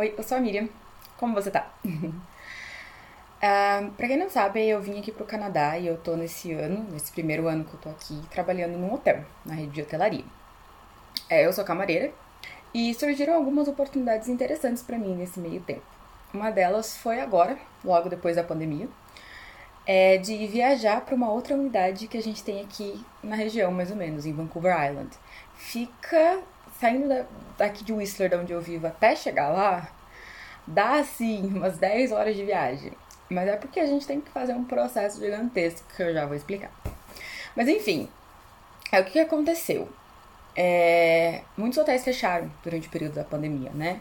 Oi, eu sou a Miriam. Como você tá? uh, pra quem não sabe, eu vim aqui pro Canadá e eu tô nesse ano, nesse primeiro ano que eu tô aqui, trabalhando num hotel, na rede de hotelaria. É, eu sou camareira e surgiram algumas oportunidades interessantes para mim nesse meio tempo. Uma delas foi agora, logo depois da pandemia, é de viajar para uma outra unidade que a gente tem aqui na região, mais ou menos, em Vancouver Island. Fica saindo da, daqui de Whistler, de onde eu vivo, até chegar lá, dá assim umas 10 horas de viagem. Mas é porque a gente tem que fazer um processo gigantesco que eu já vou explicar. Mas enfim, é o que aconteceu. É, muitos hotéis fecharam durante o período da pandemia, né?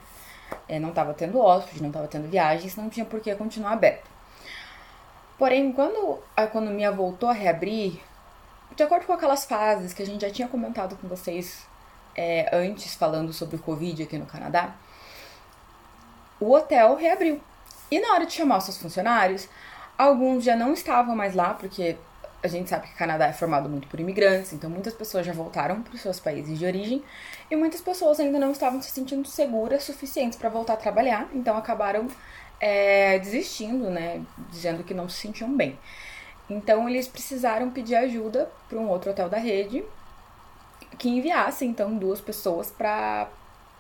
É, não estava tendo hóspede, não estava tendo viagens, não tinha por que continuar aberto. Porém, quando a economia voltou a reabrir, de acordo com aquelas fases que a gente já tinha comentado com vocês é, antes, falando sobre o Covid aqui no Canadá, o hotel reabriu. E na hora de chamar os seus funcionários, alguns já não estavam mais lá, porque a gente sabe que o Canadá é formado muito por imigrantes, então muitas pessoas já voltaram para os seus países de origem e muitas pessoas ainda não estavam se sentindo seguras suficientes para voltar a trabalhar, então acabaram é, desistindo, né, dizendo que não se sentiam bem. Então eles precisaram pedir ajuda para um outro hotel da rede que enviasse então duas pessoas para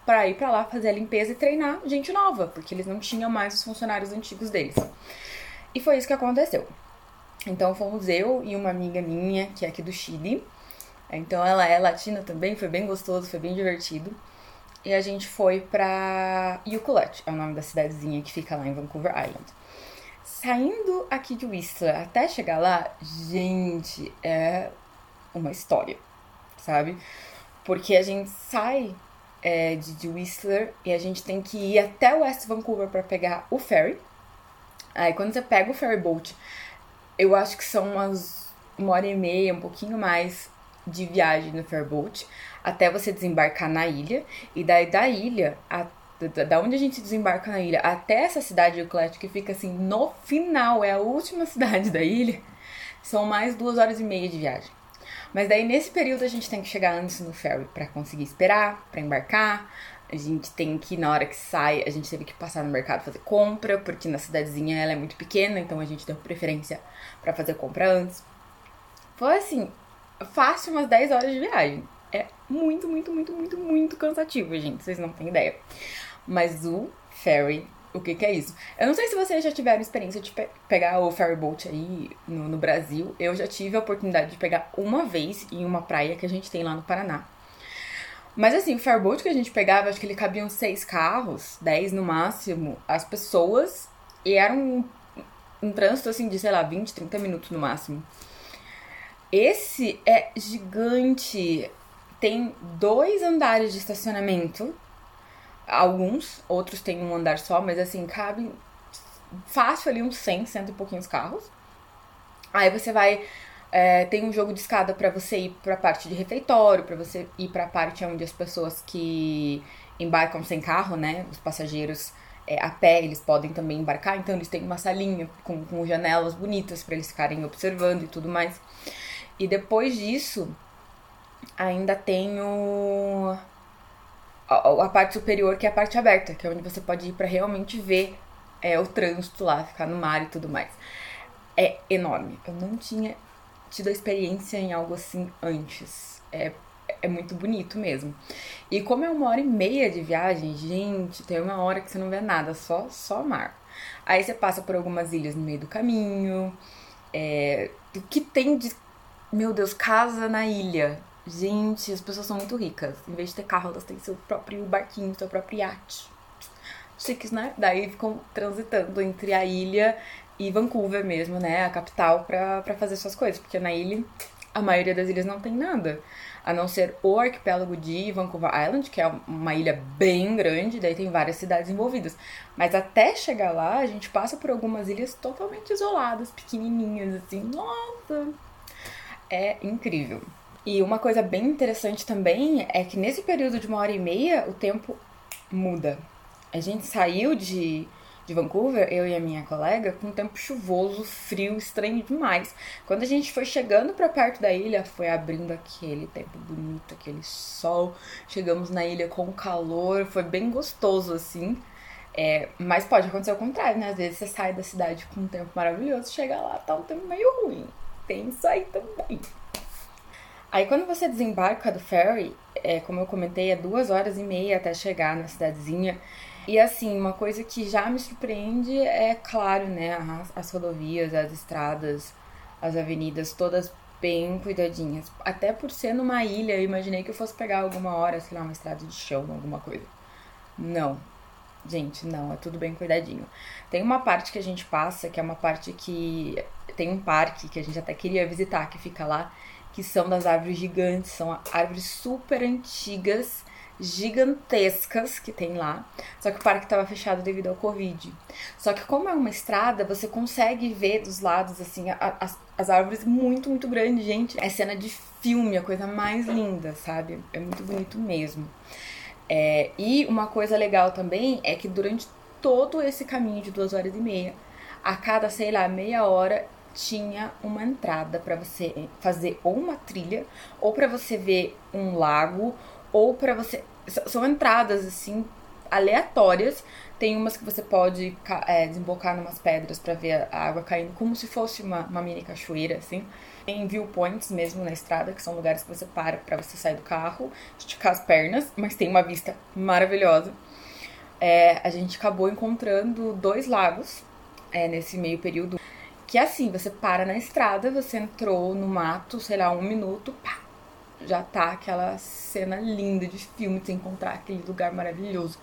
para ir para lá fazer a limpeza e treinar gente nova, porque eles não tinham mais os funcionários antigos deles. E foi isso que aconteceu. Então fomos eu e uma amiga minha, que é aqui do Chile. Então ela é latina também, foi bem gostoso, foi bem divertido. E a gente foi pra Ucluelet, é o nome da cidadezinha que fica lá em Vancouver Island. Saindo aqui de Whistler até chegar lá, gente, é uma história, sabe? Porque a gente sai é, de, de Whistler e a gente tem que ir até West Vancouver para pegar o ferry. Aí quando você pega o ferry boat, eu acho que são umas uma hora e meia, um pouquinho mais de viagem no ferryboat até você desembarcar na ilha. E daí da ilha, a, da, da onde a gente desembarca na ilha até essa cidade de Euclid, que fica assim no final, é a última cidade da ilha, são mais duas horas e meia de viagem. Mas daí nesse período a gente tem que chegar antes no ferry para conseguir esperar, para embarcar. A gente tem que, na hora que sai, a gente teve que passar no mercado fazer compra, porque na cidadezinha ela é muito pequena, então a gente deu preferência para fazer compra antes. Foi assim, fácil umas 10 horas de viagem. É muito, muito, muito, muito, muito cansativo, gente. Vocês não têm ideia. Mas o ferry o que, que, é isso. Eu não sei se vocês já tiveram experiência de pe pegar o ferryboat aí no, no, Brasil. Eu já tive a oportunidade de pegar uma vez em uma praia que a gente tem lá no Paraná. Mas assim, o ferryboat que a gente pegava, acho que ele cabia uns seis carros, dez no máximo, as pessoas, e era um, um trânsito assim de, sei lá, 20, 30 minutos no máximo. Esse é gigante. Tem dois andares de estacionamento alguns, outros têm um andar só, mas assim, cabe fácil ali uns 100, cento e pouquinhos carros. Aí você vai. É, tem um jogo de escada para você ir pra parte de refeitório, para você ir pra parte onde as pessoas que embarcam sem carro, né? Os passageiros é, a pé, eles podem também embarcar, então eles têm uma salinha com, com janelas bonitas para eles ficarem observando e tudo mais. E depois disso, ainda tem o a, a, parte superior, que é a parte aberta, que é onde você pode ir para realmente ver é, o trânsito lá, ficar no mar e tudo mais. É enorme. Eu não tinha tido a experiência em algo assim antes. É, é muito bonito mesmo. E como é uma hora e meia de viagem, gente, tem uma hora que você não vê nada, só, só mar. Aí você passa por algumas ilhas no meio do caminho. É, o que tem de. Meu Deus, casa na ilha. Gente, as pessoas são muito ricas. Em vez de ter carro, elas têm seu próprio barquinho, seu próprio iate. Chiques, né? Daí ficam transitando entre a ilha e Vancouver mesmo, né? A capital, pra, fazer suas coisas. Porque na ilha, a maioria das ilhas não tem nada. A não ser o arquipélago de Vancouver Island, que é uma ilha bem grande, daí tem várias cidades envolvidas. Mas até chegar lá, a gente passa por algumas ilhas totalmente isoladas, pequenininhas, assim. Nossa! É incrível. E uma coisa bem interessante também é que nesse período de uma hora e meia o tempo muda. A gente saiu de, de Vancouver, eu e a minha colega, com um tempo chuvoso, frio, estranho demais. Quando a gente foi chegando para perto da ilha, foi abrindo aquele tempo bonito, aquele sol. Chegamos na ilha com calor, foi bem gostoso assim. É, mas pode acontecer o contrário, né? Às vezes você sai da cidade com um tempo maravilhoso, chega lá, tá um tempo meio ruim. Tem isso aí também. Aí quando você desembarca do ferry, é, como eu comentei, é duas horas e meia até chegar na cidadezinha. E assim, uma coisa que já me surpreende é, claro, né, as, as rodovias, as estradas, as avenidas, todas bem cuidadinhas. Até por ser numa ilha, eu imaginei que eu fosse pegar alguma hora, sei lá, uma estrada de chão, alguma coisa. Não. Gente, não, é tudo bem cuidadinho. Tem uma parte que a gente passa, que é uma parte que tem um parque que a gente até queria visitar, que fica lá, que são das árvores gigantes, são árvores super antigas, gigantescas que tem lá. Só que o parque estava fechado devido ao Covid. Só que como é uma estrada, você consegue ver dos lados assim as, as árvores muito, muito grandes, gente. É cena de filme, a coisa mais linda, sabe? É muito bonito mesmo. É, e uma coisa legal também é que durante todo esse caminho de duas horas e meia, a cada, sei lá, meia hora tinha uma entrada para você fazer ou uma trilha, ou para você ver um lago, ou para você. São entradas assim aleatórias. Tem umas que você pode é, desembocar numas pedras para ver a água caindo, como se fosse uma, uma mini cachoeira, assim. Tem viewpoints mesmo na estrada, que são lugares que você para para você sair do carro, esticar as pernas, mas tem uma vista maravilhosa. É, a gente acabou encontrando dois lagos é, nesse meio período. Que é assim, você para na estrada, você entrou no mato, sei lá, um minuto, pá, já tá aquela cena linda de filme de você encontrar aquele lugar maravilhoso.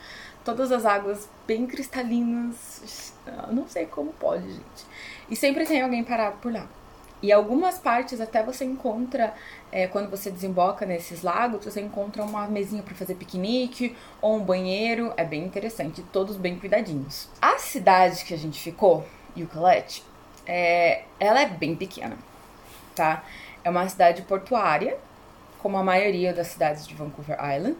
Todas as águas bem cristalinas. Eu não sei como pode, gente. E sempre tem alguém parado por lá. E algumas partes até você encontra, é, quando você desemboca nesses lagos, você encontra uma mesinha para fazer piquenique ou um banheiro. É bem interessante, todos bem cuidadinhos. A cidade que a gente ficou, Yucalete, é, ela é bem pequena, tá? É uma cidade portuária, como a maioria das cidades de Vancouver Island.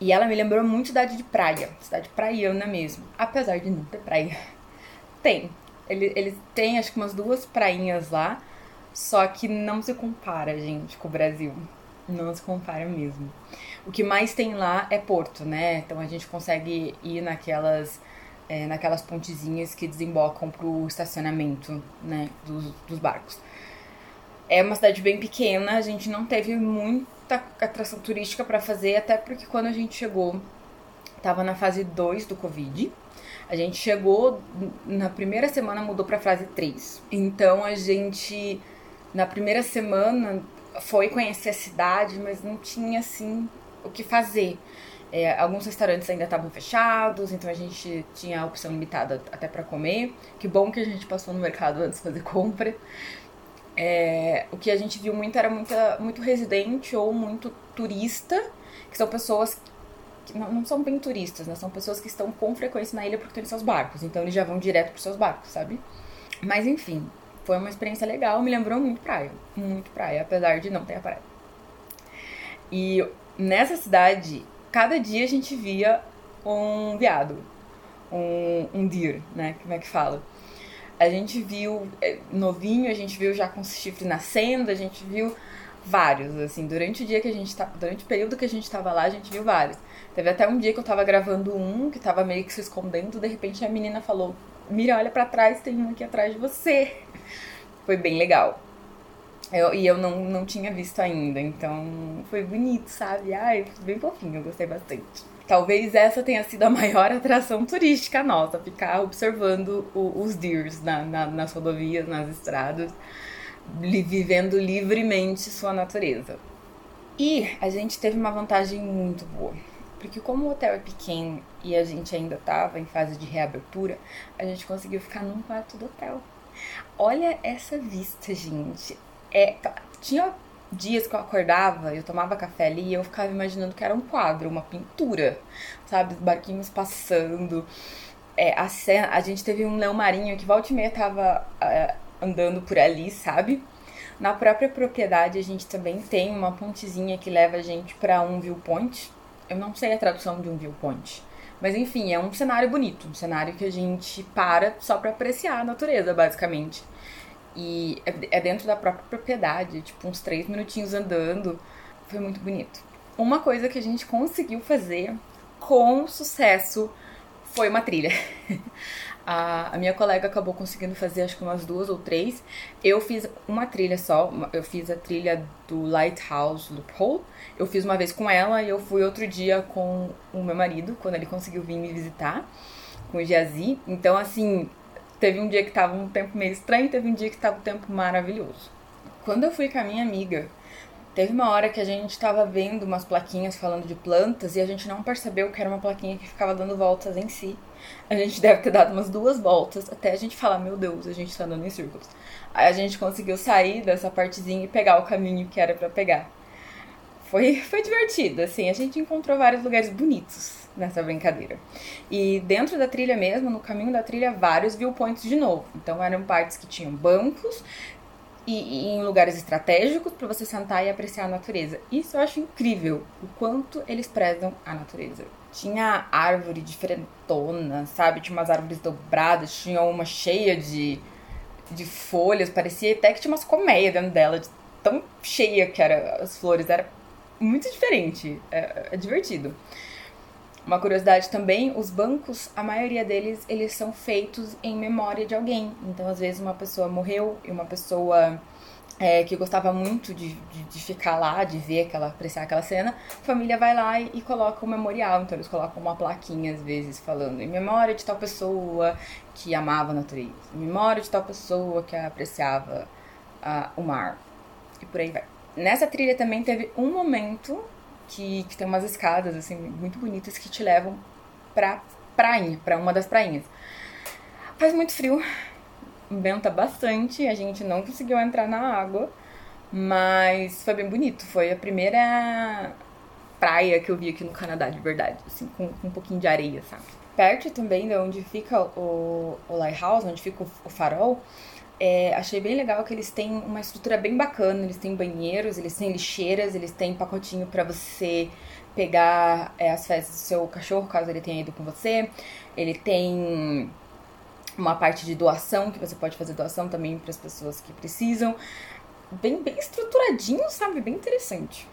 E ela me lembrou muito cidade de praia, cidade praiana mesmo, apesar de não ter praia. Tem. Ele, ele tem acho que umas duas prainhas lá, só que não se compara, gente, com o Brasil. Não se compara mesmo. O que mais tem lá é porto, né? Então a gente consegue ir naquelas é, naquelas pontezinhas que desembocam pro estacionamento, né, dos, dos barcos. É uma cidade bem pequena, a gente não teve muita atração turística para fazer, até porque quando a gente chegou, tava na fase 2 do Covid. A gente chegou na primeira semana mudou para fase 3. Então a gente na primeira semana foi conhecer a cidade, mas não tinha assim o que fazer. É, alguns restaurantes ainda estavam fechados, então a gente tinha a opção limitada até para comer. Que bom que a gente passou no mercado antes de fazer compra. É, o que a gente viu muito era muita, muito residente ou muito turista, que são pessoas que não, não são bem turistas, né? São pessoas que estão com frequência na ilha porque têm seus barcos, então eles já vão direto para seus barcos, sabe? Mas enfim, foi uma experiência legal, me lembrou muito praia, muito praia, apesar de não ter a praia. E nessa cidade cada dia a gente via um veado, um, um deer, né? Como é que fala? A gente viu é, novinho, a gente viu já com chifre nascendo, a gente viu vários, assim, durante o dia que a gente tá, durante o período que a gente tava lá, a gente viu vários. Teve até um dia que eu tava gravando um que tava meio que se escondendo, de repente a menina falou: "Mira, olha para trás, tem um aqui atrás de você". Foi bem legal. Eu, e eu não, não tinha visto ainda, então foi bonito, sabe? Ai, bem fofinho, eu gostei bastante. Talvez essa tenha sido a maior atração turística nossa, ficar observando o, os deers na, na, nas rodovias, nas estradas, li, vivendo livremente sua natureza. E a gente teve uma vantagem muito boa, porque como o hotel é pequeno e a gente ainda estava em fase de reabertura, a gente conseguiu ficar num quarto do hotel. Olha essa vista, gente. É, tinha dias que eu acordava, eu tomava café ali e eu ficava imaginando que era um quadro, uma pintura, sabe? Os barquinhos passando. É, a, cena, a gente teve um leão marinho que volta e meia tava é, andando por ali, sabe? Na própria propriedade a gente também tem uma pontezinha que leva a gente para um viewpoint. Eu não sei a tradução de um viewpoint. Mas enfim, é um cenário bonito, um cenário que a gente para só para apreciar a natureza, basicamente. E é, é dentro da própria propriedade, tipo, uns três minutinhos andando. Foi muito bonito. Uma coisa que a gente conseguiu fazer com sucesso foi uma trilha. A, a, minha colega acabou conseguindo fazer acho que umas duas ou três. Eu fiz uma trilha só, eu fiz a trilha do Lighthouse Loophole. Eu fiz uma vez com ela e eu fui outro dia com o meu marido, quando ele conseguiu vir me visitar, com o Jazi. Então, assim, teve um dia que tava um tempo meio estranho, teve um dia que tava um tempo maravilhoso. Quando eu fui com a minha amiga, Teve uma hora que a gente estava vendo umas plaquinhas falando de plantas e a gente não percebeu que era uma plaquinha que ficava dando voltas em si. A gente deve ter dado umas duas voltas até a gente falar, meu Deus, a gente está andando em círculos. Aí a gente conseguiu sair dessa partezinha e pegar o caminho que era para pegar. Foi, foi divertido, assim, a gente encontrou vários lugares bonitos nessa brincadeira. E dentro da trilha mesmo, no caminho da trilha, vários viewpoints de novo. Então eram partes que tinham bancos, e, e em lugares estratégicos para você sentar e apreciar a natureza. Isso eu acho incrível, o quanto eles prezam a natureza. Tinha árvore diferentona, sabe? Tinha umas árvores dobradas, tinha uma cheia de, de folhas, parecia até que tinha umas colmeias dentro dela, de tão cheia que eram as flores. Era muito diferente, é, é divertido. Uma curiosidade também, os bancos, a maioria deles, eles são feitos em memória de alguém. Então, às vezes, uma pessoa morreu e uma pessoa é, que gostava muito de, de, de, ficar lá, de ver aquela, apreciar aquela cena, a família vai lá e, e coloca um memorial. Então, eles colocam uma plaquinha, às vezes, falando em memória de tal pessoa que amava a natureza, em memória de tal pessoa que apreciava uh, o mar. E por aí vai. Nessa trilha também teve um momento que, que tem umas escadas, assim, muito bonitas que te levam pra prainha, pra uma das prainhas. Faz muito frio, venta bastante, a gente não conseguiu entrar na água, mas foi bem bonito. Foi a primeira praia que eu vi aqui no Canadá, de verdade, assim, com, com um pouquinho de areia, sabe? Perto também de onde fica o, o lighthouse, onde fica o, o farol, é, achei bem legal que eles têm uma estrutura bem bacana. Eles têm banheiros, eles têm lixeiras, eles têm pacotinho para você pegar é, as fezes do seu cachorro, caso ele tenha ido com você. Ele tem uma parte de doação, que você pode fazer doação também para as pessoas que precisam. Bem, bem estruturadinho, sabe? Bem interessante.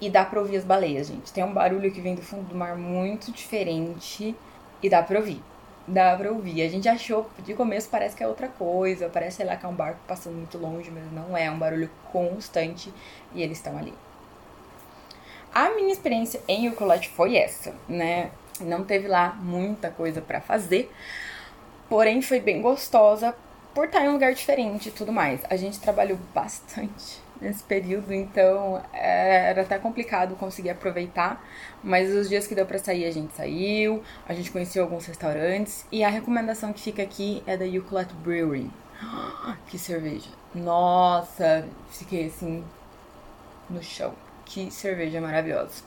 E dá pra ouvir as baleias, gente. Tem um barulho que vem do fundo do mar muito diferente e dá pra ouvir dá pra ouvir. A gente achou, de começo parece que é outra coisa, parece, sei lá, que é um barco passando muito longe, mas não é, é um barulho constante e eles estão ali. A minha experiência em Ukulele foi essa, né? Não teve lá muita coisa para fazer, porém foi bem gostosa por estar em um lugar diferente e tudo mais. A gente trabalhou bastante nesse período, então é, era até complicado conseguir aproveitar, mas os dias que deu para sair a gente saiu, a gente conheceu alguns restaurantes e a recomendação que fica aqui é da Eucalypt Brewery. Que cerveja! Nossa, fiquei assim no chão. Que cerveja maravilhosa.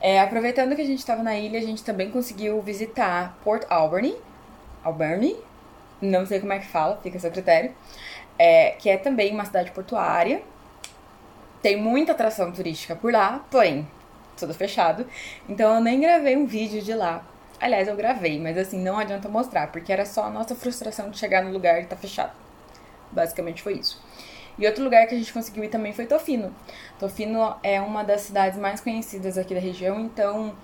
É, aproveitando que a gente estava na ilha, a gente também conseguiu visitar Port Alberni, Alberni, não sei como é que fala, fica a seu critério é, que é também uma cidade portuária. Tem muita atração turística por lá, porém, tudo fechado. Então eu nem gravei um vídeo de lá. Aliás, eu gravei, mas assim, não adianta mostrar, porque era só a nossa frustração de chegar no lugar e tá fechado. Basicamente foi isso. E outro lugar que a gente conseguiu ir também foi Tofino. Tofino é uma das cidades mais conhecidas aqui da região, então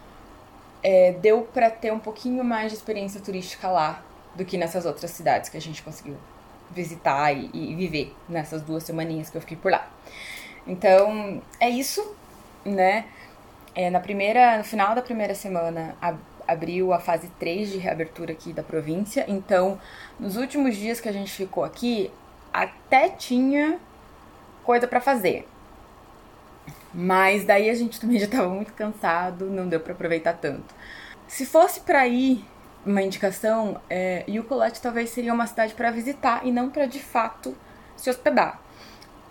é, deu para ter um pouquinho mais de experiência turística lá do que nessas outras cidades que a gente conseguiu visitar e, e viver nessas duas semaninhas que eu fiquei por lá. Então, é isso, né? É, na primeira, no final da primeira semana, ab abriu a fase 3 de reabertura aqui da província. Então, nos últimos dias que a gente ficou aqui, até tinha coisa para fazer. Mas daí a gente também já tava muito cansado, não deu para aproveitar tanto. Se fosse para ir uma indicação, é, Yucolete talvez seria uma cidade para visitar e não para de fato se hospedar.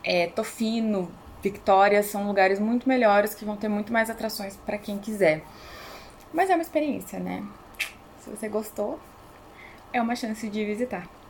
É, Tofino, Victoria são lugares muito melhores que vão ter muito mais atrações para quem quiser. Mas é uma experiência, né? Se você gostou, é uma chance de visitar.